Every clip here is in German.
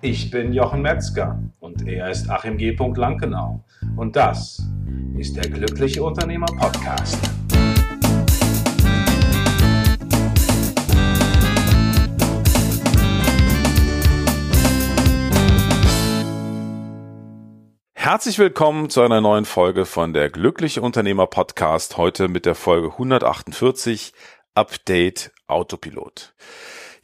Ich bin Jochen Metzger und er ist Achim G. Lankenau. Und das ist der Glückliche Unternehmer Podcast. Herzlich willkommen zu einer neuen Folge von der Glückliche Unternehmer Podcast. Heute mit der Folge 148 Update Autopilot.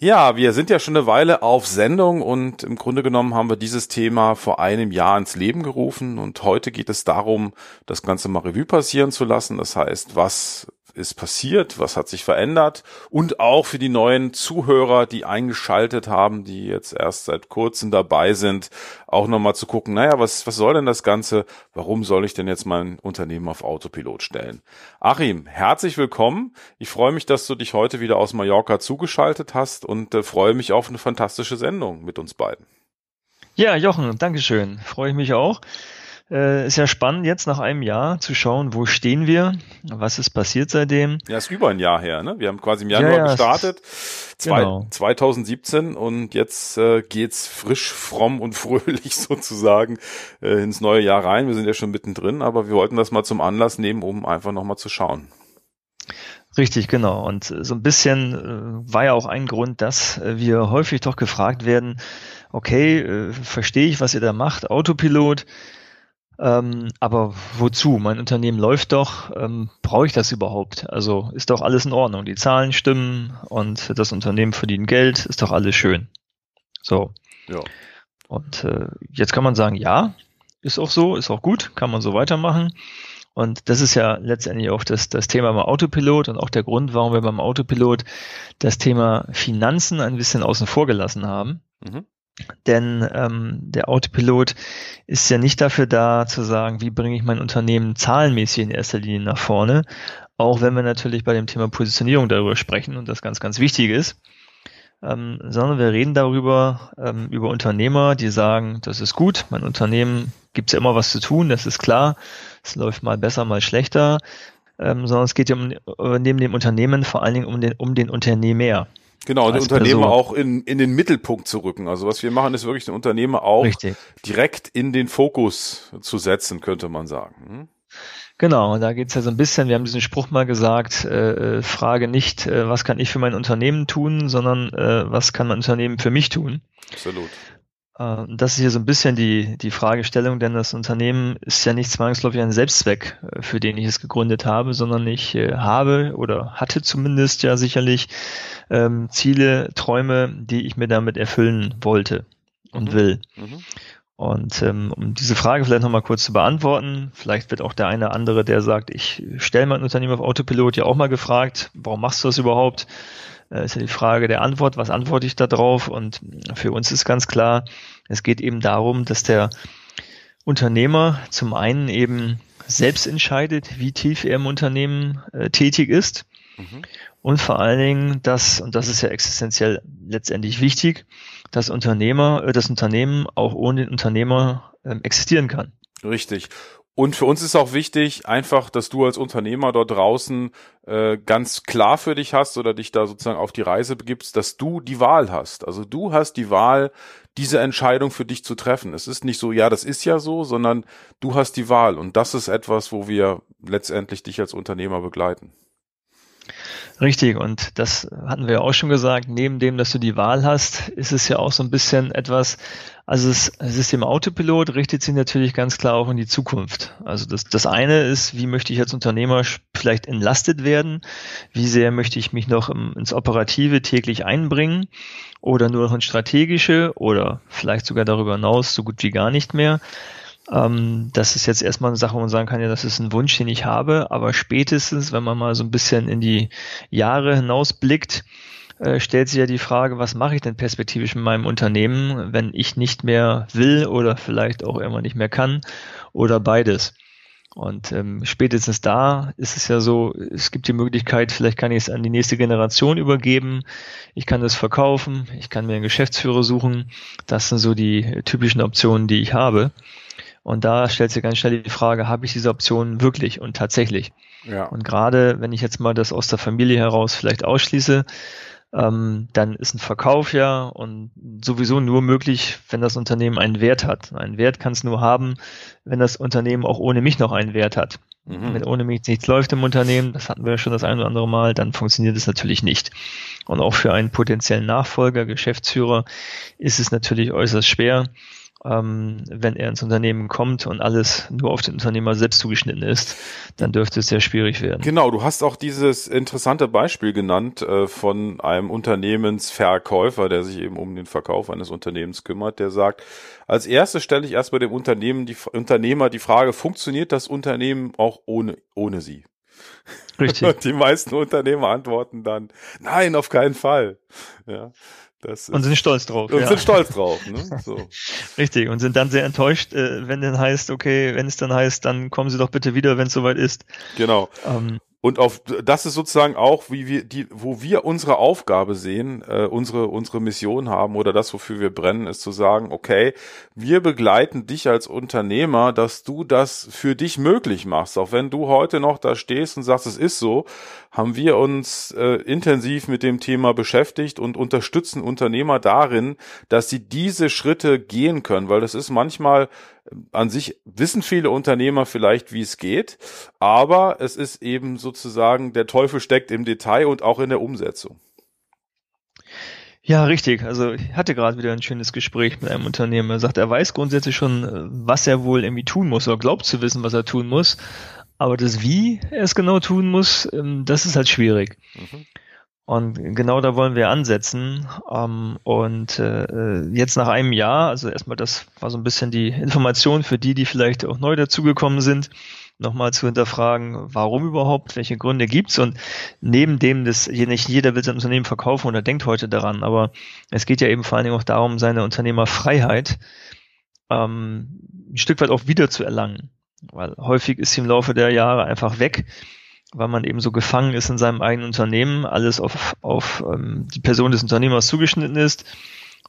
Ja, wir sind ja schon eine Weile auf Sendung und im Grunde genommen haben wir dieses Thema vor einem Jahr ins Leben gerufen und heute geht es darum, das Ganze mal Revue passieren zu lassen. Das heißt, was ist passiert, was hat sich verändert und auch für die neuen Zuhörer, die eingeschaltet haben, die jetzt erst seit kurzem dabei sind, auch nochmal zu gucken, naja, was, was soll denn das Ganze? Warum soll ich denn jetzt mein Unternehmen auf Autopilot stellen? Achim, herzlich willkommen. Ich freue mich, dass du dich heute wieder aus Mallorca zugeschaltet hast und äh, freue mich auf eine fantastische Sendung mit uns beiden. Ja, Jochen, Dankeschön. Freue ich mich auch. Äh, ist ja spannend jetzt nach einem Jahr zu schauen, wo stehen wir, was ist passiert seitdem. Ja, ist über ein Jahr her, ne? Wir haben quasi im Januar ja, ja, gestartet, zwei, genau. 2017 und jetzt äh, geht's frisch, fromm und fröhlich sozusagen äh, ins neue Jahr rein. Wir sind ja schon mittendrin, aber wir wollten das mal zum Anlass nehmen, um einfach nochmal zu schauen. Richtig, genau. Und so ein bisschen äh, war ja auch ein Grund, dass äh, wir häufig doch gefragt werden, okay, äh, verstehe ich, was ihr da macht, Autopilot, ähm, aber wozu? Mein Unternehmen läuft doch. Ähm, Brauche ich das überhaupt? Also ist doch alles in Ordnung. Die Zahlen stimmen und das Unternehmen verdient Geld, ist doch alles schön. So. Ja. Und äh, jetzt kann man sagen, ja, ist auch so, ist auch gut, kann man so weitermachen. Und das ist ja letztendlich auch das, das Thema beim Autopilot und auch der Grund, warum wir beim Autopilot das Thema Finanzen ein bisschen außen vor gelassen haben. Mhm. Denn ähm, der Autopilot ist ja nicht dafür da zu sagen, wie bringe ich mein Unternehmen zahlenmäßig in erster Linie nach vorne, auch wenn wir natürlich bei dem Thema Positionierung darüber sprechen und das ganz, ganz wichtig ist, ähm, sondern wir reden darüber, ähm, über Unternehmer, die sagen, das ist gut, mein Unternehmen gibt es ja immer was zu tun, das ist klar, es läuft mal besser, mal schlechter, ähm, sondern es geht ja um, neben dem Unternehmen vor allen Dingen um den, um den Unternehmer. Genau, den Unternehmer auch in, in den Mittelpunkt zu rücken. Also was wir machen, ist wirklich den Unternehmer auch Richtig. direkt in den Fokus zu setzen, könnte man sagen. Hm? Genau, da geht's ja so ein bisschen, wir haben diesen Spruch mal gesagt, äh, äh, frage nicht, äh, was kann ich für mein Unternehmen tun, sondern äh, was kann mein Unternehmen für mich tun. Absolut. Äh, das ist hier so ein bisschen die, die Fragestellung, denn das Unternehmen ist ja nicht zwangsläufig ein Selbstzweck, äh, für den ich es gegründet habe, sondern ich äh, habe oder hatte zumindest ja sicherlich ähm, Ziele, Träume, die ich mir damit erfüllen wollte und mhm. will. Mhm. Und ähm, um diese Frage vielleicht nochmal kurz zu beantworten, vielleicht wird auch der eine andere, der sagt, ich stelle mein Unternehmen auf Autopilot, ja auch mal gefragt, warum machst du das überhaupt? Äh, ist ja die Frage der Antwort, was antworte ich da drauf? Und für uns ist ganz klar, es geht eben darum, dass der Unternehmer zum einen eben selbst entscheidet, wie tief er im Unternehmen äh, tätig ist. Mhm. Und vor allen Dingen, dass, und das ist ja existenziell letztendlich wichtig, dass Unternehmer, äh, das Unternehmen auch ohne den Unternehmer äh, existieren kann. Richtig. Und für uns ist auch wichtig, einfach, dass du als Unternehmer dort draußen äh, ganz klar für dich hast oder dich da sozusagen auf die Reise begibst, dass du die Wahl hast. Also du hast die Wahl, diese Entscheidung für dich zu treffen. Es ist nicht so, ja, das ist ja so, sondern du hast die Wahl. Und das ist etwas, wo wir letztendlich dich als Unternehmer begleiten. Richtig, und das hatten wir ja auch schon gesagt, neben dem, dass du die Wahl hast, ist es ja auch so ein bisschen etwas, also das System Autopilot richtet sich natürlich ganz klar auch in die Zukunft. Also das, das eine ist, wie möchte ich als Unternehmer vielleicht entlastet werden? Wie sehr möchte ich mich noch im, ins Operative täglich einbringen? Oder nur noch ins Strategische oder vielleicht sogar darüber hinaus so gut wie gar nicht mehr? Ähm, das ist jetzt erstmal eine Sache, wo man sagen kann, ja, das ist ein Wunsch, den ich habe, aber spätestens, wenn man mal so ein bisschen in die Jahre hinausblickt, äh, stellt sich ja die Frage, was mache ich denn perspektivisch mit meinem Unternehmen, wenn ich nicht mehr will oder vielleicht auch immer nicht mehr kann oder beides. Und ähm, spätestens da ist es ja so, es gibt die Möglichkeit, vielleicht kann ich es an die nächste Generation übergeben, ich kann es verkaufen, ich kann mir einen Geschäftsführer suchen. Das sind so die typischen Optionen, die ich habe. Und da stellt sich ganz schnell die Frage, habe ich diese Option wirklich und tatsächlich? Ja. Und gerade wenn ich jetzt mal das aus der Familie heraus vielleicht ausschließe, ähm, dann ist ein Verkauf ja und sowieso nur möglich, wenn das Unternehmen einen Wert hat. Einen Wert kann es nur haben, wenn das Unternehmen auch ohne mich noch einen Wert hat. Mhm. Wenn ohne mich nichts läuft im Unternehmen, das hatten wir ja schon das ein oder andere Mal, dann funktioniert es natürlich nicht. Und auch für einen potenziellen Nachfolger, Geschäftsführer, ist es natürlich äußerst schwer, ähm, wenn er ins Unternehmen kommt und alles nur auf den Unternehmer selbst zugeschnitten ist, dann dürfte es sehr schwierig werden. Genau, du hast auch dieses interessante Beispiel genannt äh, von einem Unternehmensverkäufer, der sich eben um den Verkauf eines Unternehmens kümmert, der sagt, als erstes stelle ich erst bei dem Unternehmen die Unternehmer die Frage, funktioniert das Unternehmen auch ohne, ohne sie? Richtig. Und die meisten Unternehmer antworten dann, nein, auf keinen Fall. Ja. Das und sind stolz drauf. Und ja. sind stolz drauf. Ne? So. Richtig. Und sind dann sehr enttäuscht, äh, wenn dann heißt, okay, wenn es dann heißt, dann kommen Sie doch bitte wieder, wenn es soweit ist. Genau. Ähm, und auf das ist sozusagen auch, wie wir die, wo wir unsere Aufgabe sehen, äh, unsere unsere Mission haben oder das, wofür wir brennen, ist zu sagen, okay, wir begleiten dich als Unternehmer, dass du das für dich möglich machst. Auch wenn du heute noch da stehst und sagst, es ist so, haben wir uns äh, intensiv mit dem Thema beschäftigt und unterstützen Unternehmer darin, dass sie diese Schritte gehen können, weil das ist manchmal an sich wissen viele Unternehmer vielleicht, wie es geht, aber es ist eben sozusagen, der Teufel steckt im Detail und auch in der Umsetzung. Ja, richtig. Also ich hatte gerade wieder ein schönes Gespräch mit einem Unternehmer. Er sagt, er weiß grundsätzlich schon, was er wohl irgendwie tun muss oder glaubt zu wissen, was er tun muss. Aber das Wie er es genau tun muss, ähm, das ist halt schwierig. Mhm. Und genau da wollen wir ansetzen. Ähm, und äh, jetzt nach einem Jahr, also erstmal das war so ein bisschen die Information für die, die vielleicht auch neu dazugekommen sind, nochmal zu hinterfragen, warum überhaupt, welche Gründe gibt's? Und neben dem, dass nicht jeder will sein Unternehmen verkaufen oder denkt heute daran, aber es geht ja eben vor allen Dingen auch darum, seine Unternehmerfreiheit ähm, ein Stück weit auch wieder zu erlangen, weil häufig ist sie im Laufe der Jahre einfach weg weil man eben so gefangen ist in seinem eigenen Unternehmen, alles auf, auf ähm, die Person des Unternehmers zugeschnitten ist.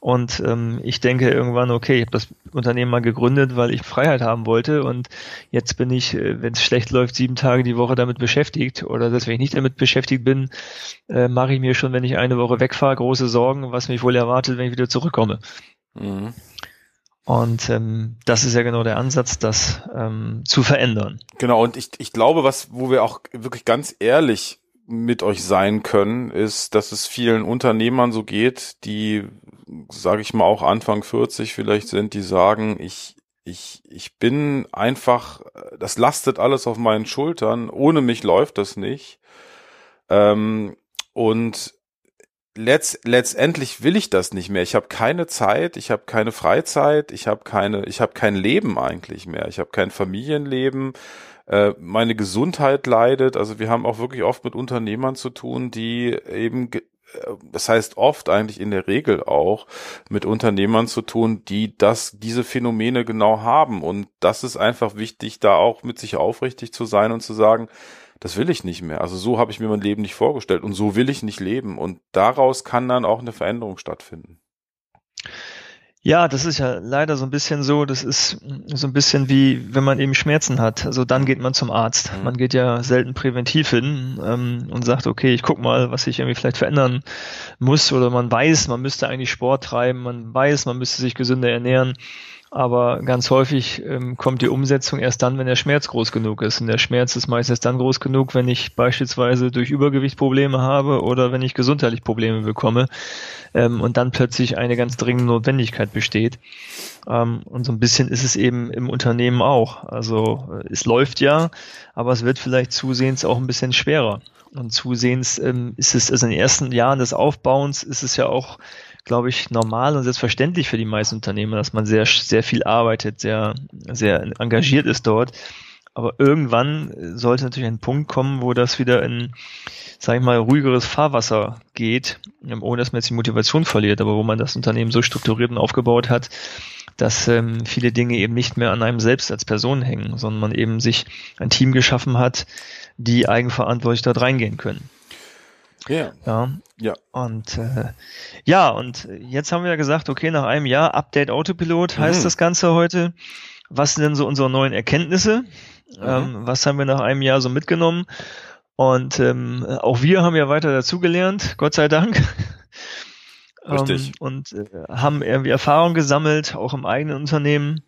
Und ähm, ich denke irgendwann, okay, ich habe das Unternehmen mal gegründet, weil ich Freiheit haben wollte und jetzt bin ich, äh, wenn es schlecht läuft, sieben Tage die Woche damit beschäftigt oder dass wenn ich nicht damit beschäftigt bin, äh, mache ich mir schon, wenn ich eine Woche wegfahre, große Sorgen, was mich wohl erwartet, wenn ich wieder zurückkomme. Mhm. Und ähm, das ist ja genau der Ansatz, das ähm, zu verändern. Genau, und ich, ich glaube, was, wo wir auch wirklich ganz ehrlich mit euch sein können, ist, dass es vielen Unternehmern so geht, die, sage ich mal, auch Anfang 40 vielleicht sind, die sagen, ich, ich, ich bin einfach, das lastet alles auf meinen Schultern, ohne mich läuft das nicht. Ähm, und letzt, letztendlich will ich das nicht mehr. Ich habe keine Zeit, ich habe keine Freizeit, ich habe keine, ich habe kein Leben eigentlich mehr. Ich habe kein Familienleben. Äh, meine Gesundheit leidet. Also wir haben auch wirklich oft mit Unternehmern zu tun, die eben äh, das heißt oft eigentlich in der Regel auch mit Unternehmern zu tun, die das, diese Phänomene genau haben. Und das ist einfach wichtig, da auch mit sich aufrichtig zu sein und zu sagen, das will ich nicht mehr. Also so habe ich mir mein Leben nicht vorgestellt und so will ich nicht leben. Und daraus kann dann auch eine Veränderung stattfinden. Ja, das ist ja leider so ein bisschen so, das ist so ein bisschen wie, wenn man eben Schmerzen hat. Also dann geht man zum Arzt. Mhm. Man geht ja selten präventiv hin ähm, und sagt, okay, ich guck mal, was ich irgendwie vielleicht verändern muss. Oder man weiß, man müsste eigentlich Sport treiben, man weiß, man müsste sich gesünder ernähren. Aber ganz häufig ähm, kommt die Umsetzung erst dann, wenn der Schmerz groß genug ist. Und der Schmerz ist meistens dann groß genug, wenn ich beispielsweise durch Übergewicht Probleme habe oder wenn ich gesundheitlich Probleme bekomme ähm, und dann plötzlich eine ganz dringende Notwendigkeit besteht. Ähm, und so ein bisschen ist es eben im Unternehmen auch. Also äh, es läuft ja, aber es wird vielleicht zusehends auch ein bisschen schwerer. Und zusehends ähm, ist es, also in den ersten Jahren des Aufbauens ist es ja auch glaube ich, normal und selbstverständlich für die meisten Unternehmen, dass man sehr, sehr viel arbeitet, sehr, sehr engagiert ist dort. Aber irgendwann sollte natürlich ein Punkt kommen, wo das wieder in, sag ich mal, ruhigeres Fahrwasser geht, ohne dass man jetzt die Motivation verliert, aber wo man das Unternehmen so strukturiert und aufgebaut hat, dass ähm, viele Dinge eben nicht mehr an einem selbst als Person hängen, sondern man eben sich ein Team geschaffen hat, die eigenverantwortlich dort reingehen können. Ja. Ja. ja. Und äh, ja, und jetzt haben wir ja gesagt, okay, nach einem Jahr Update Autopilot heißt mhm. das Ganze heute. Was sind denn so unsere neuen Erkenntnisse? Mhm. Ähm, was haben wir nach einem Jahr so mitgenommen? Und ähm, auch wir haben ja weiter dazugelernt, Gott sei Dank. Richtig. Ähm, und äh, haben irgendwie Erfahrung gesammelt, auch im eigenen Unternehmen,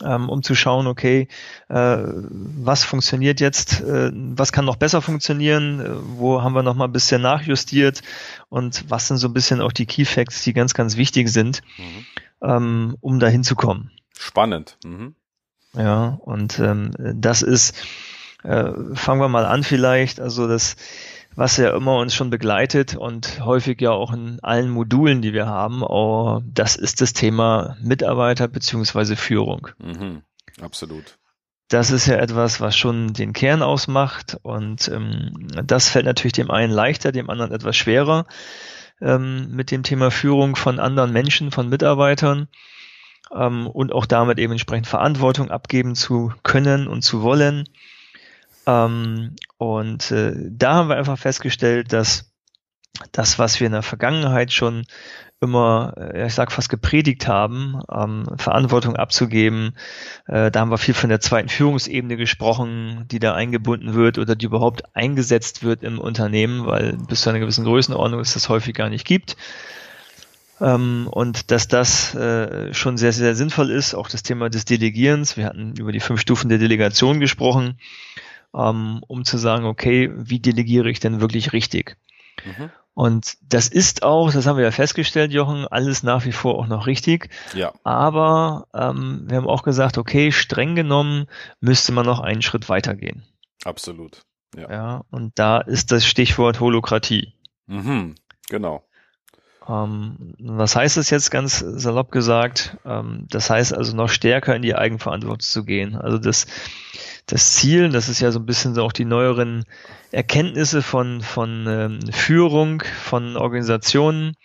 um zu schauen, okay, äh, was funktioniert jetzt, äh, was kann noch besser funktionieren, äh, wo haben wir noch mal ein bisschen nachjustiert und was sind so ein bisschen auch die Key Facts, die ganz, ganz wichtig sind, mhm. ähm, um da hinzukommen. Spannend. Mhm. Ja, und ähm, das ist, fangen wir mal an vielleicht, also das was ja immer uns schon begleitet und häufig ja auch in allen Modulen, die wir haben, oh, das ist das Thema Mitarbeiter beziehungsweise Führung. Mhm, absolut. Das ist ja etwas, was schon den Kern ausmacht und ähm, das fällt natürlich dem einen leichter, dem anderen etwas schwerer ähm, mit dem Thema Führung von anderen Menschen, von Mitarbeitern ähm, und auch damit eben entsprechend Verantwortung abgeben zu können und zu wollen. Ähm, und äh, da haben wir einfach festgestellt, dass das, was wir in der Vergangenheit schon immer, äh, ich sag fast gepredigt haben, ähm, Verantwortung abzugeben. Äh, da haben wir viel von der zweiten Führungsebene gesprochen, die da eingebunden wird oder die überhaupt eingesetzt wird im Unternehmen, weil bis zu einer gewissen Größenordnung es das häufig gar nicht gibt. Ähm, und dass das äh, schon sehr, sehr sinnvoll ist, auch das Thema des Delegierens. Wir hatten über die fünf Stufen der Delegation gesprochen ähm, um zu sagen, okay, wie delegiere ich denn wirklich richtig? Mhm. Und das ist auch, das haben wir ja festgestellt, Jochen, alles nach wie vor auch noch richtig. Ja. Aber ähm, wir haben auch gesagt, okay, streng genommen müsste man noch einen Schritt weitergehen. Absolut. Ja. ja und da ist das Stichwort Holokratie. Mhm, genau. Ähm, was heißt das jetzt ganz salopp gesagt? Ähm, das heißt also noch stärker in die Eigenverantwortung zu gehen. Also das das Ziel, das ist ja so ein bisschen so auch die neueren Erkenntnisse von, von ähm, Führung, von Organisationen.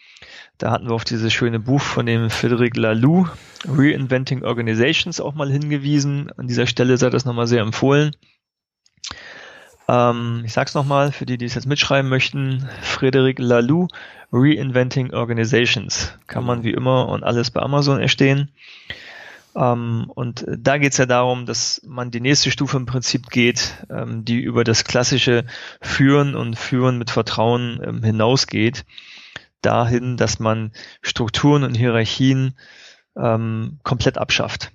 Da hatten wir auf dieses schöne Buch von dem Frederic Laloux, Reinventing Organizations, auch mal hingewiesen. An dieser Stelle sei das nochmal sehr empfohlen. Ähm, ich sag's nochmal, für die, die es jetzt mitschreiben möchten, Frederic Laloux, Reinventing Organizations. Kann man wie immer und alles bei Amazon erstehen. Ähm, und da geht es ja darum, dass man die nächste Stufe im Prinzip geht, ähm, die über das klassische Führen und Führen mit Vertrauen ähm, hinausgeht, dahin, dass man Strukturen und Hierarchien komplett abschafft.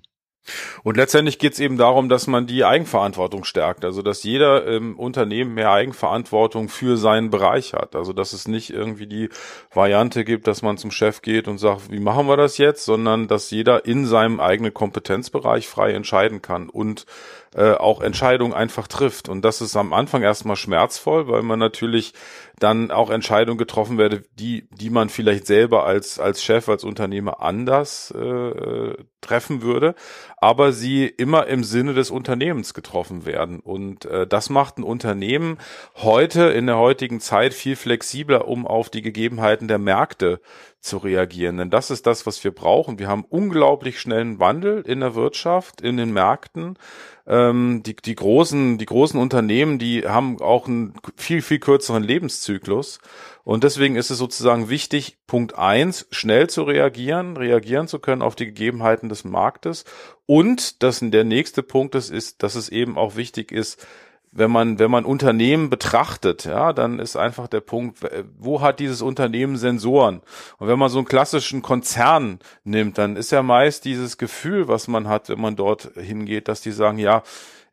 Und letztendlich geht es eben darum, dass man die Eigenverantwortung stärkt, also dass jeder im Unternehmen mehr Eigenverantwortung für seinen Bereich hat. Also dass es nicht irgendwie die Variante gibt, dass man zum Chef geht und sagt, wie machen wir das jetzt, sondern dass jeder in seinem eigenen Kompetenzbereich frei entscheiden kann und äh, auch Entscheidungen einfach trifft. Und das ist am Anfang erstmal schmerzvoll, weil man natürlich dann auch Entscheidungen getroffen werde, die, die man vielleicht selber als, als Chef, als Unternehmer anders äh, treffen würde, aber sie immer im Sinne des Unternehmens getroffen werden. Und äh, das macht ein Unternehmen heute in der heutigen Zeit viel flexibler, um auf die Gegebenheiten der Märkte zu reagieren. Denn das ist das, was wir brauchen. Wir haben unglaublich schnellen Wandel in der Wirtschaft, in den Märkten. Ähm, die, die, großen, die großen Unternehmen, die haben auch einen viel, viel kürzeren Lebenszyklus. Und deswegen ist es sozusagen wichtig, Punkt eins, schnell zu reagieren, reagieren zu können auf die Gegebenheiten des Marktes. Und das der nächste Punkt ist, ist, dass es eben auch wichtig ist, wenn man, wenn man Unternehmen betrachtet, ja, dann ist einfach der Punkt, wo hat dieses Unternehmen Sensoren? Und wenn man so einen klassischen Konzern nimmt, dann ist ja meist dieses Gefühl, was man hat, wenn man dort hingeht, dass die sagen, ja,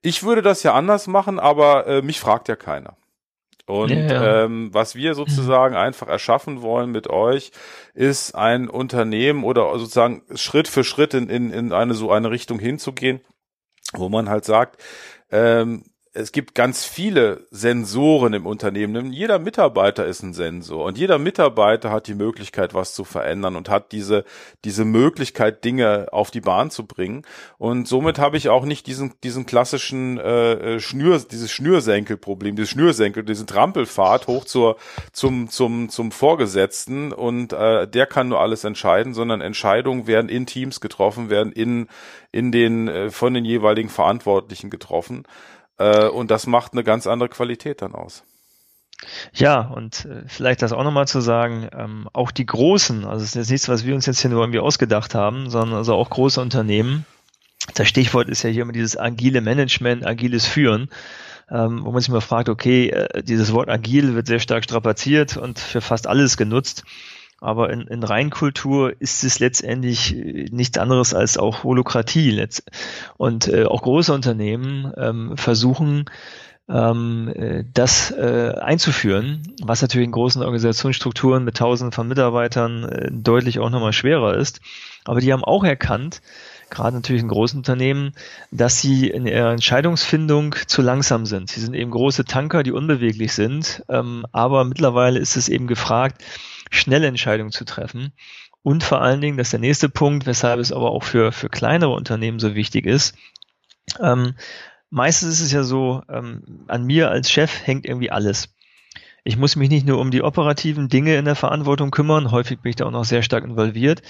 ich würde das ja anders machen, aber äh, mich fragt ja keiner. Und ja. Ähm, was wir sozusagen einfach erschaffen wollen mit euch, ist ein Unternehmen oder sozusagen Schritt für Schritt in, in, in eine so eine Richtung hinzugehen, wo man halt sagt, ähm, es gibt ganz viele Sensoren im Unternehmen. Jeder Mitarbeiter ist ein Sensor und jeder Mitarbeiter hat die Möglichkeit, was zu verändern und hat diese, diese Möglichkeit, Dinge auf die Bahn zu bringen. Und somit habe ich auch nicht diesen, diesen klassischen äh, äh Schnür, dieses Schnürsenkelproblem, dieses Schnürsenkel, diesen Trampelfahrt hoch zur, zum, zum, zum Vorgesetzten und äh, der kann nur alles entscheiden, sondern Entscheidungen werden in Teams getroffen, werden in, in den, äh, von den jeweiligen Verantwortlichen getroffen. Äh, und das macht eine ganz andere Qualität dann aus. Ja, und äh, vielleicht das auch nochmal zu sagen, ähm, auch die großen, also es ist jetzt nichts, was wir uns jetzt hier nur irgendwie ausgedacht haben, sondern also auch große Unternehmen. Das Stichwort ist ja hier immer dieses agile Management, agiles Führen. ähm, wo man sich mal fragt, okay, äh, dieses Wort agil wird sehr stark strapaziert und für fast alles genutzt. Aber in, in Reinkultur ist es letztendlich äh, nichts anderes als auch Holokratie. Und äh, auch große Unternehmen ähm, versuchen, ähm, äh, das äh, einzuführen, was natürlich in großen Organisationsstrukturen mit Tausenden von Mitarbeitern äh, deutlich auch nochmal schwerer ist. Aber die haben auch erkannt, gerade natürlich in großen Unternehmen, dass sie in ihrer Entscheidungsfindung zu langsam sind. Sie sind eben große Tanker, die unbeweglich sind, ähm, aber mittlerweile ist es eben gefragt, schnelle Entscheidungen zu treffen. Und vor allen Dingen, das ist der nächste Punkt, weshalb es aber auch für, für kleinere Unternehmen so wichtig ist. Ähm, meistens ist es ja so, ähm, an mir als Chef hängt irgendwie alles. Ich muss mich nicht nur um die operativen Dinge in der Verantwortung kümmern, häufig bin ich da auch noch sehr stark involviert,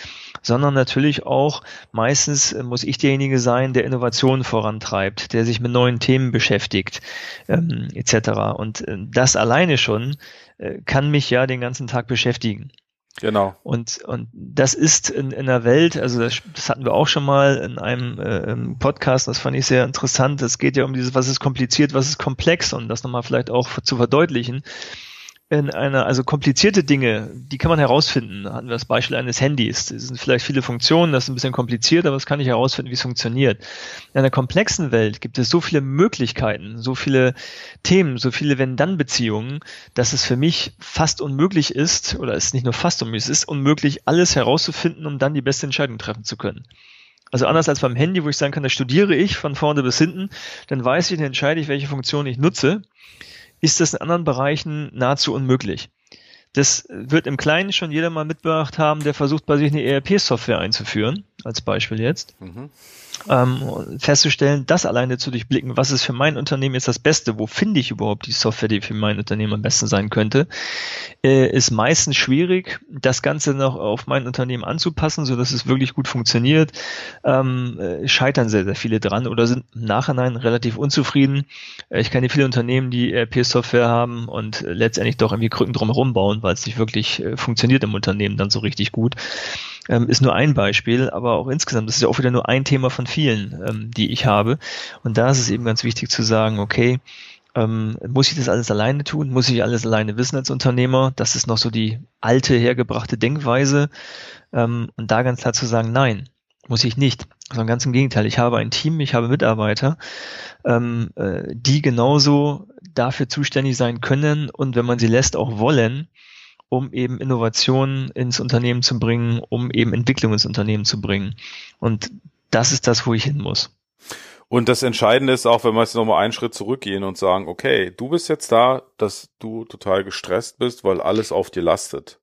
sondern natürlich auch meistens muss ich derjenige sein, der Innovationen vorantreibt, der sich mit neuen Themen beschäftigt, ähm, etc. Und äh, das alleine schon äh, kann mich ja den ganzen Tag beschäftigen. Genau. Und, und das ist in, in der Welt, also das, das hatten wir auch schon mal in einem äh, Podcast, das fand ich sehr interessant. Es geht ja um dieses, was ist kompliziert, was ist komplex und das nochmal vielleicht auch zu verdeutlichen in einer, also komplizierte Dinge, die kann man herausfinden. Hatten wir das Beispiel eines Handys. Das sind vielleicht viele Funktionen, das ist ein bisschen kompliziert, aber das kann ich herausfinden, wie es funktioniert. In einer komplexen Welt gibt es so viele Möglichkeiten, so viele Themen, so viele Wenn-Dann-Beziehungen, dass es für mich fast unmöglich ist, oder es ist nicht nur fast unmöglich, es ist unmöglich, alles herauszufinden, um dann die beste Entscheidung treffen zu können. Also anders als beim Handy, wo ich sagen kann, da studiere ich von vorne bis hinten, dann weiß ich, dann entscheide ich, welche Funktion ich nutze ist das in anderen Bereichen nahezu unmöglich. Das wird im Kleinen schon jeder mal mitgebracht haben, der versucht, bei sich eine ERP-Software einzuführen, als Beispiel jetzt. Mhm ähm, festzustellen, das alleine zu durchblicken, was ist für mein Unternehmen jetzt das Beste, wo finde ich überhaupt die Software, die für mein Unternehmen am besten sein könnte, äh, ist meistens schwierig, das Ganze noch auf mein Unternehmen anzupassen, so dass es wirklich gut funktioniert. Ähm, äh, scheitern sehr, sehr viele dran oder sind im Nachhinein relativ unzufrieden. Äh, ich kenne viele Unternehmen, die ERP-Software haben und äh, letztendlich doch irgendwie Krücken drumherum bauen, weil es nicht wirklich äh, funktioniert im Unternehmen dann so richtig gut ähm, ist nur ein Beispiel, aber auch insgesamt, das ist ja auch wieder nur ein Thema von vielen, ähm, die ich habe. Und da ist es eben ganz wichtig zu sagen, okay, ähm, muss ich das alles alleine tun? Muss ich alles alleine wissen als Unternehmer? Das ist noch so die alte, hergebrachte Denkweise. Ähm, und da ganz klar zu sagen, nein, muss ich nicht. Sondern ganz im Gegenteil, ich habe ein Team, ich habe Mitarbeiter, ähm, äh, die genauso dafür zuständig sein können und wenn man sie lässt, auch wollen, um eben Innovationen ins Unternehmen zu bringen, um eben Entwicklung ins Unternehmen zu bringen. Und das ist das, wo ich hin muss. Und das Entscheidende ist auch, wenn wir jetzt nochmal einen Schritt zurückgehen und sagen, okay, du bist jetzt da, dass du total gestresst bist, weil alles auf dir lastet.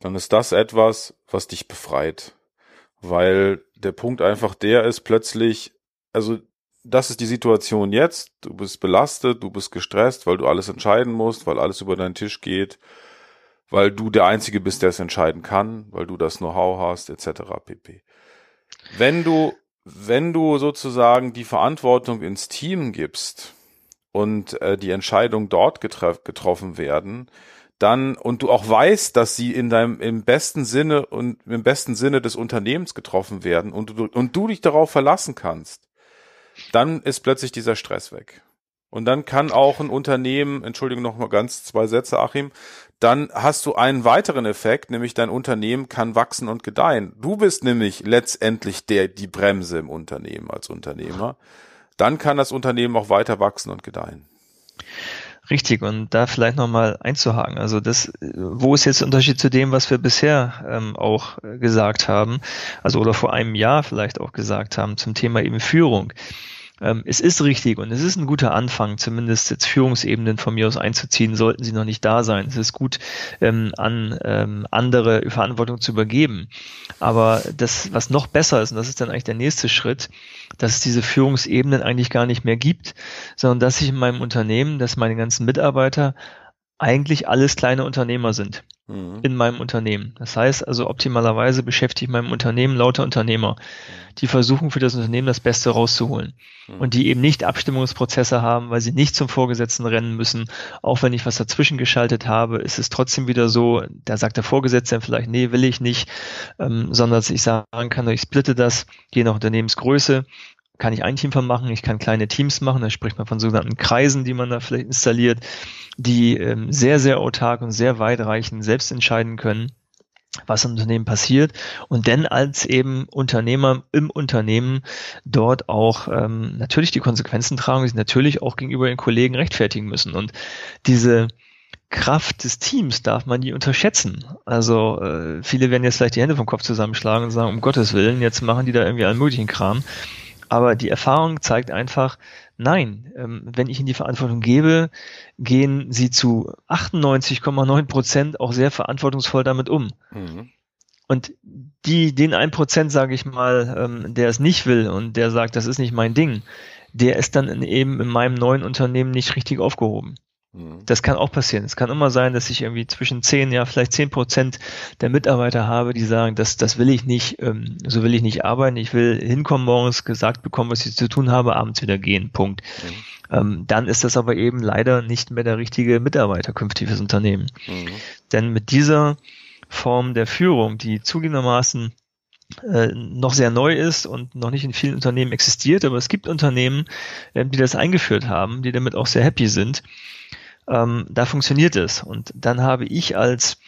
Dann ist das etwas, was dich befreit. Weil der Punkt einfach der ist plötzlich, also das ist die Situation jetzt, du bist belastet, du bist gestresst, weil du alles entscheiden musst, weil alles über deinen Tisch geht weil du der Einzige bist, der es entscheiden kann, weil du das Know-how hast, etc. pp. Wenn du, wenn du sozusagen die Verantwortung ins Team gibst und äh, die Entscheidung dort getroffen werden, dann und du auch weißt, dass sie in deinem im besten Sinne und im besten Sinne des Unternehmens getroffen werden und du und du dich darauf verlassen kannst, dann ist plötzlich dieser Stress weg. Und dann kann auch ein Unternehmen, Entschuldigung noch mal ganz zwei Sätze, Achim, dann hast du einen weiteren Effekt, nämlich dein Unternehmen kann wachsen und gedeihen. Du bist nämlich letztendlich der, die Bremse im Unternehmen als Unternehmer. Dann kann das Unternehmen auch weiter wachsen und gedeihen. Richtig, und da vielleicht nochmal einzuhaken. Also das, wo ist jetzt der Unterschied zu dem, was wir bisher ähm, auch gesagt haben, also oder vor einem Jahr vielleicht auch gesagt haben zum Thema eben Führung ähm, es ist richtig und es ist ein guter Anfang, zumindest jetzt Führungsebenen von mir aus einzuziehen, sollten sie noch nicht da sein. Es ist gut, ähm, an ähm, andere Verantwortung zu übergeben. Aber das, was noch besser ist, und das ist dann eigentlich der nächste Schritt, dass es diese Führungsebenen eigentlich gar nicht mehr gibt, sondern dass ich in meinem Unternehmen, dass meine ganzen Mitarbeiter eigentlich alles kleine Unternehmer sind mhm. in meinem Unternehmen. Das heißt also optimalerweise beschäftige ich meinem Unternehmen lauter Unternehmer, die versuchen für das Unternehmen das Beste rauszuholen mhm. und die eben nicht Abstimmungsprozesse haben, weil sie nicht zum Vorgesetzten rennen müssen. Auch wenn ich was dazwischen geschaltet habe, ist es trotzdem wieder so, da sagt der Vorgesetzte vielleicht, nee, will ich nicht, ähm, sondern dass ich sagen kann, ich splitte das je nach Unternehmensgröße kann ich ein Team von machen, ich kann kleine Teams machen, da spricht man von sogenannten Kreisen, die man da vielleicht installiert, die ähm, sehr, sehr autark und sehr weitreichend selbst entscheiden können was im Unternehmen passiert und dann als eben Unternehmer im Unternehmen dort auch ähm, natürlich die Konsequenzen tragen, die sie natürlich auch gegenüber den Kollegen rechtfertigen müssen. Und diese Kraft des Teams darf man nie unterschätzen. Also äh, viele werden jetzt vielleicht die Hände vom Kopf zusammenschlagen und sagen, um Gottes Willen, jetzt machen die da irgendwie allen möglichen Kram. Aber die Erfahrung zeigt einfach, nein, ähm, wenn ich ihnen die Verantwortung gebe, gehen sie zu 98,9 Prozent auch sehr verantwortungsvoll damit um. Mhm. Und die, den ein Prozent, sage ich mal, ähm, der es nicht will und der sagt, das ist nicht mein Ding, der ist dann eben in meinem neuen Unternehmen nicht richtig aufgehoben. Mhm. Das kann auch passieren. Es kann immer sein, dass ich irgendwie zwischen zehn, ja, vielleicht zehn Prozent der Mitarbeiter habe, die sagen, das, das will ich nicht, ähm, so will ich nicht arbeiten. Ich will hinkommen morgens, gesagt bekommen, was ich zu tun habe, abends wieder gehen. Punkt. Mhm. Ähm, dann ist das aber eben leider nicht mehr der richtige Mitarbeiter künftig fürs Unternehmen. Mhm. Denn mit dieser Form der Führung, die zugegebenermaßen äh, noch sehr neu ist und noch nicht in vielen Unternehmen existiert, aber es gibt Unternehmen, äh, die das eingeführt haben, die damit auch sehr happy sind ähm, da funktioniert es. Und dann habe ich als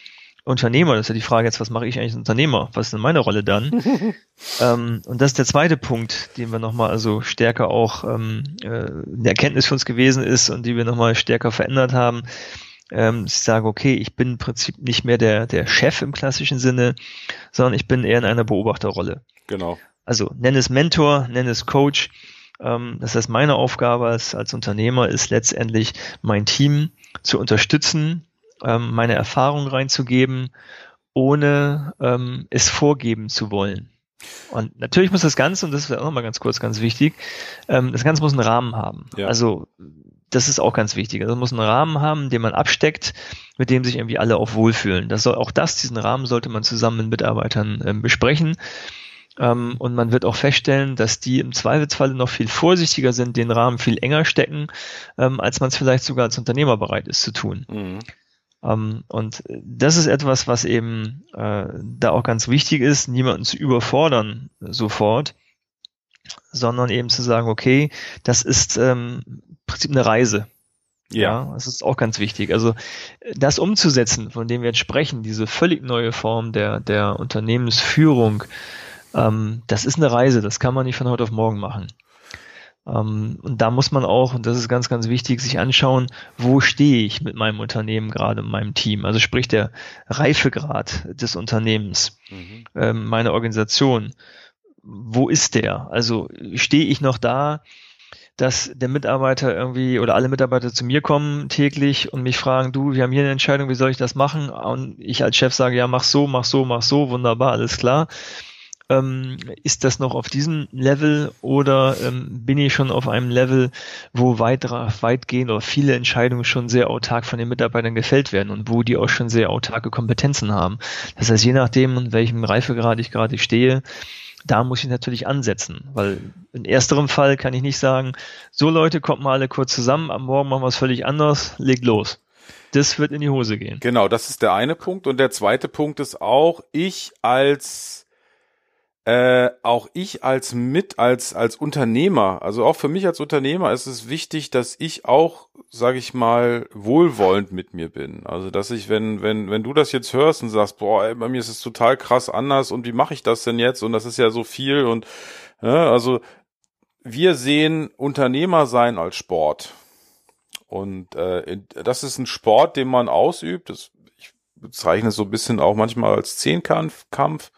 Unternehmer, das ist ja die Frage jetzt, was mache ich eigentlich als Unternehmer? Was ist denn meine Rolle dann? ähm, und das ist der zweite Punkt, den wir nochmal also stärker auch ähm, äh, eine Erkenntnis für uns gewesen ist und die wir nochmal stärker verändert haben. Ähm, ich sage, okay, ich bin im Prinzip nicht mehr der, der Chef im klassischen Sinne, sondern ich bin eher in einer Beobachterrolle. Genau. Also nenne es Mentor, nenne es Coach. Ähm, das heißt, meine Aufgabe als, als Unternehmer ist letztendlich, mein Team zu unterstützen, ähm, meine Erfahrung reinzugeben, ohne ähm, es vorgeben zu wollen. Und natürlich muss das Ganze, und das ist auch nochmal ganz kurz ganz wichtig, das Ganze muss einen Rahmen haben. Ja. Also das ist auch ganz wichtig. Also muss einen Rahmen haben, den man absteckt, mit dem sich irgendwie alle auch wohlfühlen. Das soll auch das, diesen Rahmen sollte man zusammen mit Mitarbeitern ähm, besprechen. Ähm, und man wird auch feststellen, dass die im Zweifelsfalle noch viel vorsichtiger sind, den Rahmen viel enger stecken, ähm, als man es vielleicht sogar als Unternehmer bereit ist zu tun. Mhm. Ähm, und das ist etwas, was eben äh, da auch ganz wichtig ist, niemanden zu überfordern sofort, sondern eben zu sagen, okay, das ist ähm, im Prinzip eine Reise. Ja. ja, das ist auch ganz wichtig. Also das umzusetzen, von dem wir jetzt sprechen, diese völlig neue Form der, der Unternehmensführung, ähm, das ist eine Reise, das kann man nicht von heute auf morgen machen. Ähm, und da muss man auch, und das ist ganz, ganz wichtig, sich anschauen, wo stehe ich mit meinem Unternehmen gerade, mit meinem Team. Also sprich der Reifegrad des Unternehmens, mhm. ähm, meine Organisation. Wo ist der? Also stehe ich noch da, dass der Mitarbeiter irgendwie oder alle Mitarbeiter zu mir kommen täglich und mich fragen, du, wir haben hier eine Entscheidung, wie soll ich das machen? Und ich als Chef sage, ja, mach so, mach so, mach so, wunderbar, alles klar ähm, ist das noch auf diesem Level oder ähm, bin ich schon auf einem Level, wo weit, weitgehend oder viele Entscheidungen schon sehr autark von den Mitarbeitern gefällt werden und wo die auch schon sehr autarke Kompetenzen haben. Das heißt, je nachdem, in welchem Reifegrad ich gerade stehe, da muss ich natürlich ansetzen, weil in ersterem Fall kann ich nicht sagen, so Leute, kommt mal alle kurz zusammen, am Morgen machen wir es völlig anders, legt los. Das wird in die Hose gehen. Genau, das ist der eine Punkt. Und der zweite Punkt ist auch, ich als äh, auch ich als mit als als Unternehmer, also auch für mich als Unternehmer ist es wichtig, dass ich auch, sage ich mal, wohlwollend mit mir bin. Also dass ich, wenn wenn wenn du das jetzt hörst und sagst, boah, ey, bei mir ist es total krass anders und wie mache ich das denn jetzt und das ist ja so viel und ja, also wir sehen Unternehmer sein als Sport. Und äh, das ist ein Sport, den man ausübt. Das bezeichne es so ein bisschen auch manchmal als Zehnkampf. Kampf.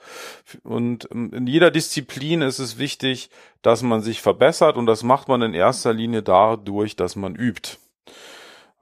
Und ähm, in jeder Disziplin ist es wichtig, dass man sich verbessert und das macht man in erster Linie dadurch, dass man übt.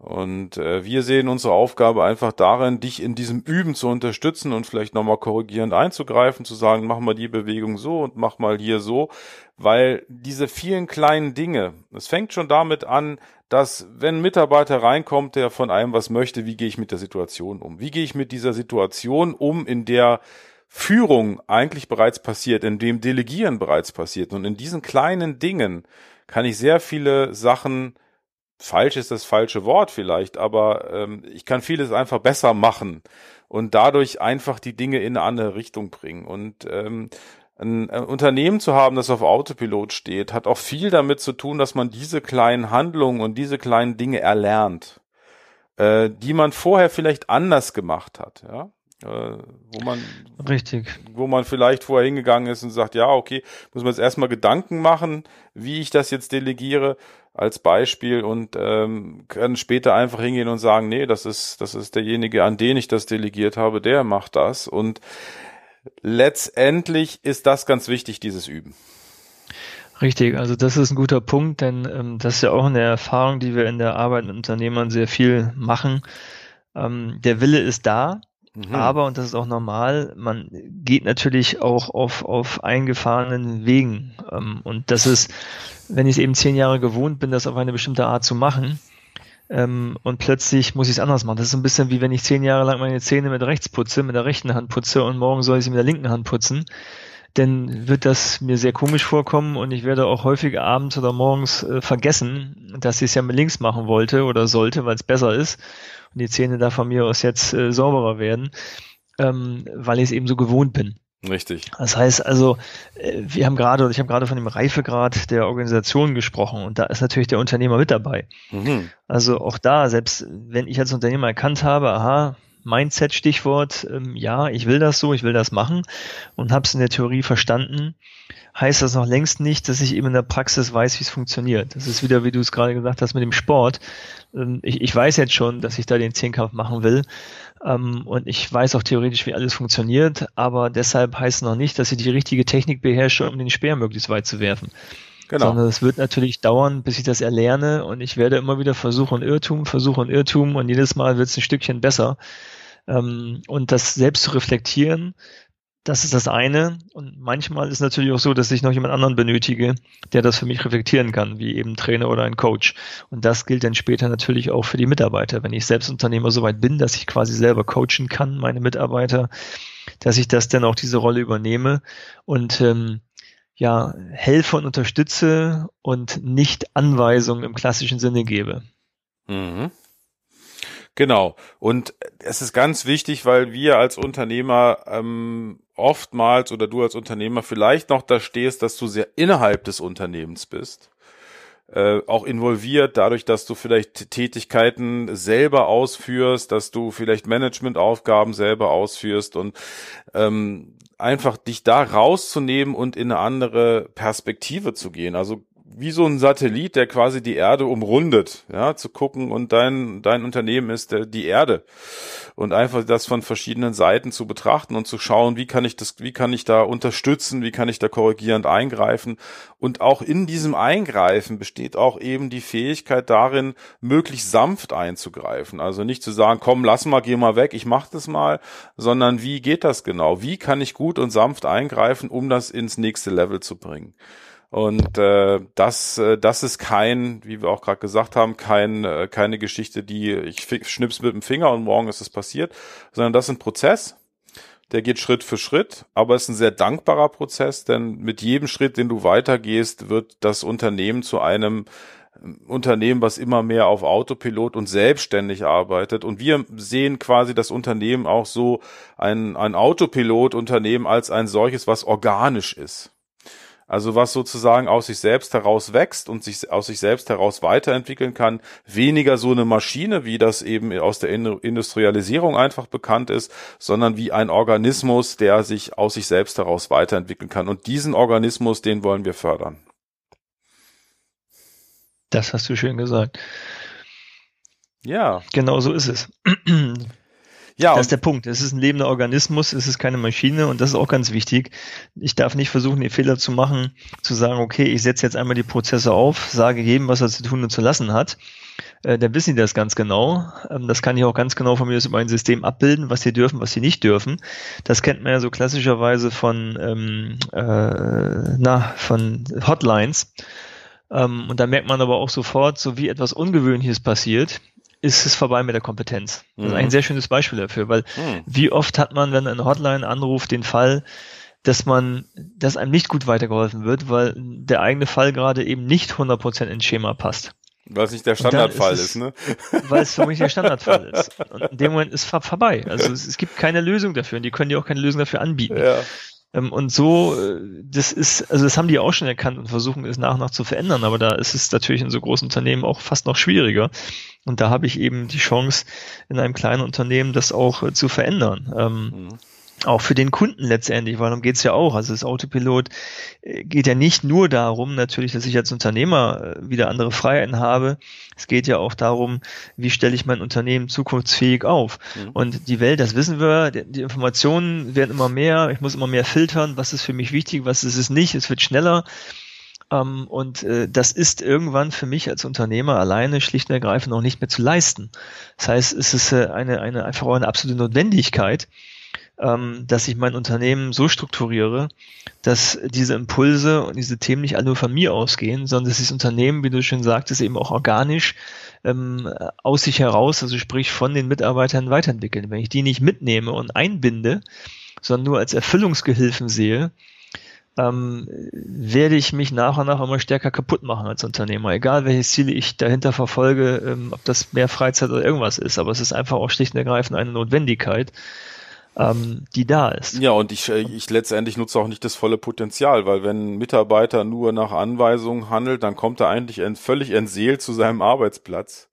Und äh, wir sehen unsere Aufgabe einfach darin, dich in diesem Üben zu unterstützen und vielleicht nochmal korrigierend einzugreifen, zu sagen, mach mal die Bewegung so und mach mal hier so, weil diese vielen kleinen Dinge, es fängt schon damit an, dass wenn ein Mitarbeiter reinkommt, der von einem was möchte, wie gehe ich mit der Situation um? Wie gehe ich mit dieser Situation um, in der Führung eigentlich bereits passiert, in dem Delegieren bereits passiert. Und in diesen kleinen Dingen kann ich sehr viele Sachen falsch ist das falsche Wort vielleicht, aber ähm, ich kann vieles einfach besser machen und dadurch einfach die Dinge in eine andere Richtung bringen. Und ähm, ein Unternehmen zu haben, das auf Autopilot steht, hat auch viel damit zu tun, dass man diese kleinen Handlungen und diese kleinen Dinge erlernt, äh, die man vorher vielleicht anders gemacht hat, ja. Äh, wo man richtig wo man vielleicht vorher hingegangen ist und sagt ja okay muss man jetzt erstmal Gedanken machen wie ich das jetzt delegiere als Beispiel und ähm, kann später einfach hingehen und sagen nee das ist das ist derjenige an den ich das delegiert habe der macht das und letztendlich ist das ganz wichtig, dieses Üben. Richtig, also das ist ein guter Punkt, denn ähm, das ist ja auch eine Erfahrung, die wir in der Arbeit mit Unternehmern sehr viel machen. Ähm, der Wille ist da, mhm. aber, und das ist auch normal, man geht natürlich auch auf, auf eingefahrenen Wegen. Ähm, und das ist, wenn ich es eben zehn Jahre gewohnt bin, das auf eine bestimmte Art zu machen, ähm, und plötzlich muss ich es anders machen. Das ist ein bisschen wie wenn ich zehn Jahre lang meine Zähne mit rechts putze, mit der rechten Hand putze und morgen soll ich sie mit der linken Hand putzen. Dann wird das mir sehr komisch vorkommen und ich werde auch häufig abends oder morgens äh, vergessen, dass ich es ja mit links machen wollte oder sollte, weil es besser ist und die Zähne da von mir aus jetzt äh, sauberer werden, ähm, weil ich es eben so gewohnt bin. Richtig. Das heißt also, äh, wir haben gerade, ich habe gerade von dem Reifegrad der Organisation gesprochen und da ist natürlich der Unternehmer mit dabei. Mhm. Also auch da, selbst wenn ich als Unternehmer erkannt habe, aha, Mindset-Stichwort, ähm, ja, ich will das so, ich will das machen und habe es in der Theorie verstanden, heißt das noch längst nicht, dass ich eben in der Praxis weiß, wie es funktioniert. Das ist wieder, wie du es gerade gesagt hast, mit dem Sport. Ähm, ich, ich weiß jetzt schon, dass ich da den Zehnkampf machen will, ähm, und ich weiß auch theoretisch, wie alles funktioniert, aber deshalb heißt noch nicht, dass ich die richtige Technik beherrsche, um den Speer möglichst weit zu werfen. Genau. Sondern es wird natürlich dauern, bis ich das erlerne und ich werde immer wieder versuchen Irrtum, versuchen Irrtum und jedes Mal wird es ein Stückchen besser. Ähm, und das selbst zu reflektieren, das ist das eine. Und manchmal ist natürlich auch so, dass ich noch jemand anderen benötige, der das für mich reflektieren kann, wie eben Trainer oder ein Coach. Und das gilt dann später natürlich auch für die Mitarbeiter. Wenn ich selbst Unternehmer soweit bin, dass ich quasi selber coachen kann, meine Mitarbeiter, dass ich das dann auch diese Rolle übernehme und ähm, ja, helfe und unterstütze und nicht Anweisungen im klassischen Sinne gebe. Mhm. Genau. Und es ist ganz wichtig, weil wir als Unternehmer ähm, oftmals oder du als Unternehmer vielleicht noch da stehst, dass du sehr innerhalb des Unternehmens bist. Äh, auch involviert, dadurch, dass du vielleicht Tätigkeiten selber ausführst, dass du vielleicht Managementaufgaben selber ausführst und ähm, einfach dich da rauszunehmen und in eine andere Perspektive zu gehen. Also wie so ein Satellit, der quasi die Erde umrundet, ja, zu gucken und dein, dein Unternehmen ist der, die Erde und einfach das von verschiedenen Seiten zu betrachten und zu schauen, wie kann ich das, wie kann ich da unterstützen, wie kann ich da korrigierend eingreifen und auch in diesem Eingreifen besteht auch eben die Fähigkeit darin, möglichst sanft einzugreifen, also nicht zu sagen, komm, lass mal, geh mal weg, ich mach das mal, sondern wie geht das genau? Wie kann ich gut und sanft eingreifen, um das ins nächste Level zu bringen? Und äh, das, äh, das ist kein, wie wir auch gerade gesagt haben, kein, äh, keine Geschichte, die ich schnips mit dem Finger und morgen ist es passiert, sondern das ist ein Prozess, der geht Schritt für Schritt, aber es ist ein sehr dankbarer Prozess, denn mit jedem Schritt, den du weitergehst, wird das Unternehmen zu einem äh, Unternehmen, was immer mehr auf Autopilot und selbstständig arbeitet. Und wir sehen quasi das Unternehmen auch so ein, ein Autopilot-Unternehmen als ein solches, was organisch ist. Also was sozusagen aus sich selbst heraus wächst und sich aus sich selbst heraus weiterentwickeln kann. Weniger so eine Maschine, wie das eben aus der Industrialisierung einfach bekannt ist, sondern wie ein Organismus, der sich aus sich selbst heraus weiterentwickeln kann. Und diesen Organismus, den wollen wir fördern. Das hast du schön gesagt. Ja. Genau so ist es. Ja, das ist der Punkt. Es ist ein lebender Organismus, es ist keine Maschine und das ist auch ganz wichtig. Ich darf nicht versuchen, den Fehler zu machen, zu sagen, okay, ich setze jetzt einmal die Prozesse auf, sage jedem, was er zu tun und zu lassen hat. Äh, dann wissen die das ganz genau. Ähm, das kann ich auch ganz genau von mir über ein System abbilden, was sie dürfen, was sie nicht dürfen. Das kennt man ja so klassischerweise von, ähm, äh, na, von Hotlines. Ähm, und da merkt man aber auch sofort, so wie etwas Ungewöhnliches passiert, ist es vorbei mit der Kompetenz. Das ist mhm. ein sehr schönes Beispiel dafür, weil mhm. wie oft hat man, wenn eine Hotline anruft, den Fall, dass man, dass einem nicht gut weitergeholfen wird, weil der eigene Fall gerade eben nicht 100% ins Schema passt. Weil es nicht der Standardfall ist, es, ist, ne? Weil es für mich der Standardfall ist. Und in dem Moment ist es vorbei. Also es, es, gibt keine Lösung dafür und die können dir auch keine Lösung dafür anbieten. Ja. Ähm, und so, äh, das ist, also das haben die auch schon erkannt und versuchen es nach und nach zu verändern, aber da ist es natürlich in so großen Unternehmen auch fast noch schwieriger. Und da habe ich eben die Chance, in einem kleinen Unternehmen das auch äh, zu verändern. Ähm, mhm auch für den Kunden letztendlich, weil darum geht's ja auch. Also das Autopilot äh, geht ja nicht nur darum, natürlich, dass ich als Unternehmer äh, wieder andere Freiheiten habe. Es geht ja auch darum, wie stelle ich mein Unternehmen zukunftsfähig auf. Mhm. Und die Welt, das wissen wir, die Informationen werden immer mehr, ich muss immer mehr filtern, was ist für mich wichtig, was ist es nicht, es wird schneller. Ähm, und äh, das ist irgendwann für mich als Unternehmer alleine schlicht und ergreifend auch nicht mehr zu leisten. Das heißt, es ist eine, eine einfach auch eine absolute Notwendigkeit ähm, dass ich mein Unternehmen so strukturiere, dass diese Impulse und diese Themen nicht alle nur von mir ausgehen, sondern dass das Unternehmen, wie du schon sagtest, eben auch organisch ähm, aus sich heraus, also sprich von den Mitarbeitern weiterentwickeln. Wenn ich die nicht mitnehme und einbinde, sondern nur als Erfüllungsgehilfen sehe, ähm, werde ich mich nach und nach immer stärker kaputt machen als Unternehmer. Egal welche Ziele ich dahinter verfolge, ähm, ob das mehr Freizeit oder irgendwas ist, aber es ist einfach auch schlicht und ergreifend eine Notwendigkeit ähm, die da ist. Ja, und ich, äh, ich letztendlich nutze auch nicht das volle Potenzial, weil wenn ein Mitarbeiter nur nach Anweisungen handelt, dann kommt er eigentlich ent, völlig entseelt zu seinem Arbeitsplatz.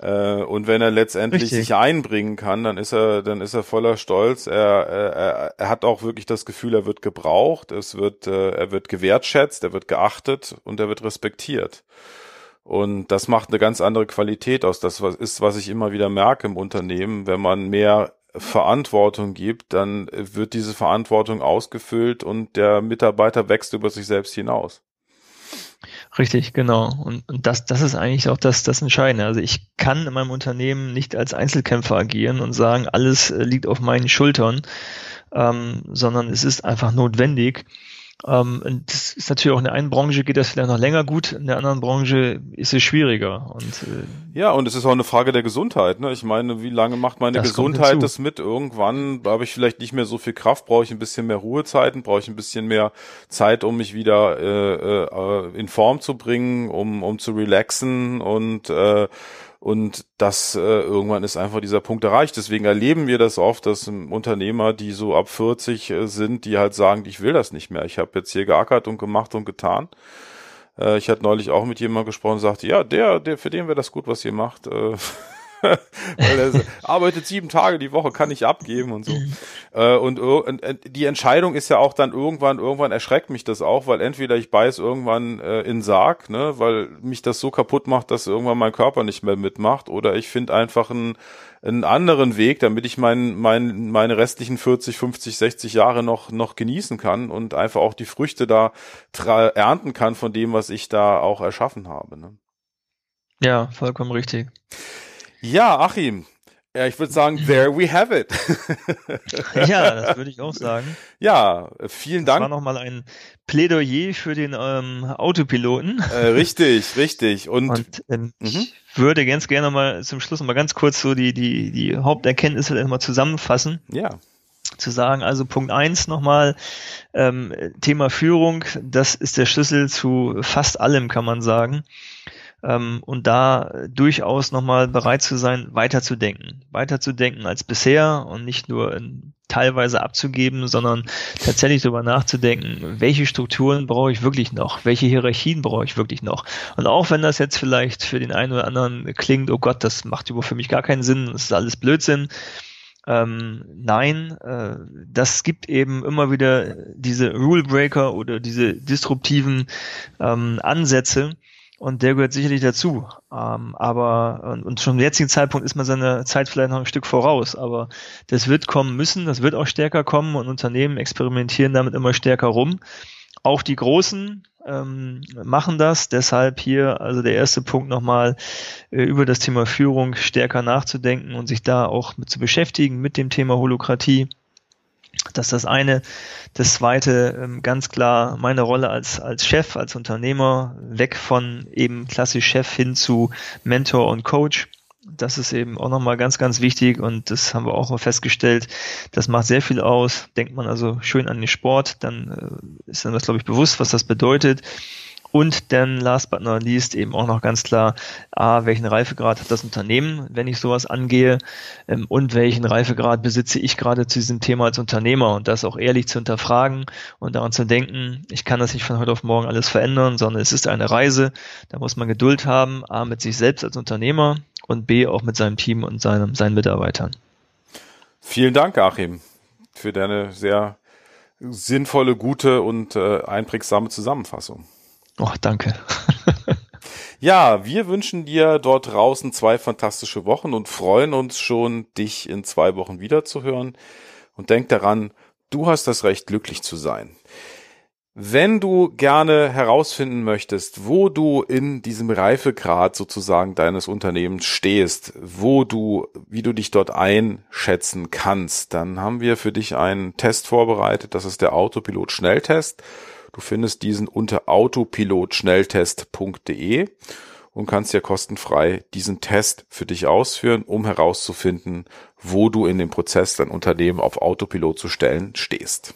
Äh, und wenn er letztendlich Richtig. sich einbringen kann, dann ist er, dann ist er voller Stolz. Er, er, er hat auch wirklich das Gefühl, er wird gebraucht, es wird, äh, er wird gewertschätzt, er wird geachtet und er wird respektiert. Und das macht eine ganz andere Qualität aus. Das ist, was ich immer wieder merke im Unternehmen, wenn man mehr Verantwortung gibt, dann wird diese Verantwortung ausgefüllt und der Mitarbeiter wächst über sich selbst hinaus. Richtig, genau. Und, und das, das ist eigentlich auch das, das Entscheidende. Also ich kann in meinem Unternehmen nicht als Einzelkämpfer agieren und sagen, alles äh, liegt auf meinen Schultern, ähm, sondern es ist einfach notwendig, ähm, das ist natürlich auch in der einen Branche geht das vielleicht noch länger gut, in der anderen Branche ist es schwieriger. Und, äh, ja, und es ist auch eine Frage der Gesundheit. Ne? Ich meine, wie lange macht meine Gesundheit das mit? Irgendwann habe ich vielleicht nicht mehr so viel Kraft, brauche ich ein bisschen mehr Ruhezeiten, brauche ich ein bisschen mehr Zeit, um mich wieder äh, äh, in Form zu bringen, um, um zu relaxen und äh, und das äh, irgendwann ist einfach dieser Punkt erreicht. Deswegen erleben wir das oft, dass Unternehmer, die so ab 40 äh, sind, die halt sagen, ich will das nicht mehr. Ich habe jetzt hier geackert und gemacht und getan. Äh, ich hatte neulich auch mit jemandem gesprochen und sagte, ja, der, der, für den wäre das gut, was ihr macht. Äh, Weil er arbeitet sieben Tage die Woche, kann ich abgeben und so. Mhm. Äh, und, und, die Entscheidung ist ja auch dann irgendwann, irgendwann erschreckt mich das auch, weil entweder ich beiß irgendwann äh, in Sarg, ne, weil mich das so kaputt macht, dass irgendwann mein Körper nicht mehr mitmacht, oder ich finde einfach einen, einen anderen Weg, damit ich mein, mein, meine restlichen 40, 50, 60 Jahre noch, noch genießen kann und einfach auch die Früchte da ernten kann von dem, was ich da auch erschaffen habe. Ne? Ja, vollkommen richtig. Ja, Achim. Ja, ich würde sagen, there we have it. ja, das würde ich auch sagen. Ja, vielen das Dank. Das war nochmal ein Plädoyer für den ähm, Autopiloten. Äh, richtig, richtig. Und, Und ähm, mhm. ich würde ganz gerne mal zum Schluss mal ganz kurz so die, die, die Haupterkenntnisse erstmal zusammenfassen. Ja zu sagen, also Punkt eins nochmal, ähm, Thema Führung, das ist der Schlüssel zu fast allem, kann man sagen ähm, und da durchaus nochmal bereit zu sein, weiterzudenken. Weiterzudenken als bisher und nicht nur in, teilweise abzugeben, sondern tatsächlich darüber nachzudenken, welche Strukturen brauche ich wirklich noch, welche Hierarchien brauche ich wirklich noch. Und auch wenn das jetzt vielleicht für den einen oder anderen klingt, oh Gott, das macht über für mich gar keinen Sinn, das ist alles Blödsinn. Ähm, nein, äh, das gibt eben immer wieder diese Rule Breaker oder diese disruptiven ähm, Ansätze, und der gehört sicherlich dazu. Ähm, aber und, und schon zum jetzigen Zeitpunkt ist man seine Zeit vielleicht noch ein Stück voraus. Aber das wird kommen müssen, das wird auch stärker kommen und Unternehmen experimentieren damit immer stärker rum. Auch die Großen ähm, machen das. Deshalb hier also der erste Punkt nochmal äh, über das Thema Führung stärker nachzudenken und sich da auch mit zu beschäftigen mit dem Thema Holokratie das ist das eine. Das zweite, ähm, ganz klar, meine Rolle als, als Chef, als Unternehmer, weg von eben klassisch Chef hin zu Mentor und Coach. Das ist eben auch nochmal ganz, ganz wichtig und das haben wir auch mal festgestellt. Das macht sehr viel aus. Denkt man also schön an den Sport, dann äh, ist dann das, glaube ich, bewusst, was das bedeutet. Und dann, last but not least, eben auch noch ganz klar, A, welchen Reifegrad hat das Unternehmen, wenn ich sowas angehe, ähm, und welchen Reifegrad besitze ich gerade zu diesem Thema als Unternehmer und das auch ehrlich zu hinterfragen und daran zu denken, ich kann das nicht von heute auf morgen alles verändern, sondern es ist eine Reise, da muss man Geduld haben, A, mit sich selbst als Unternehmer und B, auch mit seinem Team und seinem, seinen Mitarbeitern. Vielen Dank, Achim, für deine sehr sinnvolle, gute und äh, einprägsame Zusammenfassung. Oh, danke. ja, wir wünschen dir dort draußen zwei fantastische Wochen und freuen uns schon, dich in zwei Wochen wiederzuhören. Und denk daran, du hast das Recht, glücklich zu sein. Wenn du gerne herausfinden möchtest, wo du in diesem Reifegrad sozusagen deines Unternehmens stehst, wo du, wie du dich dort einschätzen kannst, dann haben wir für dich einen Test vorbereitet. Das ist der Autopilot Schnelltest. Du findest diesen unter autopilotschnelltest.de und kannst ja kostenfrei diesen Test für dich ausführen, um herauszufinden, wo du in dem Prozess dein Unternehmen auf Autopilot zu stellen stehst.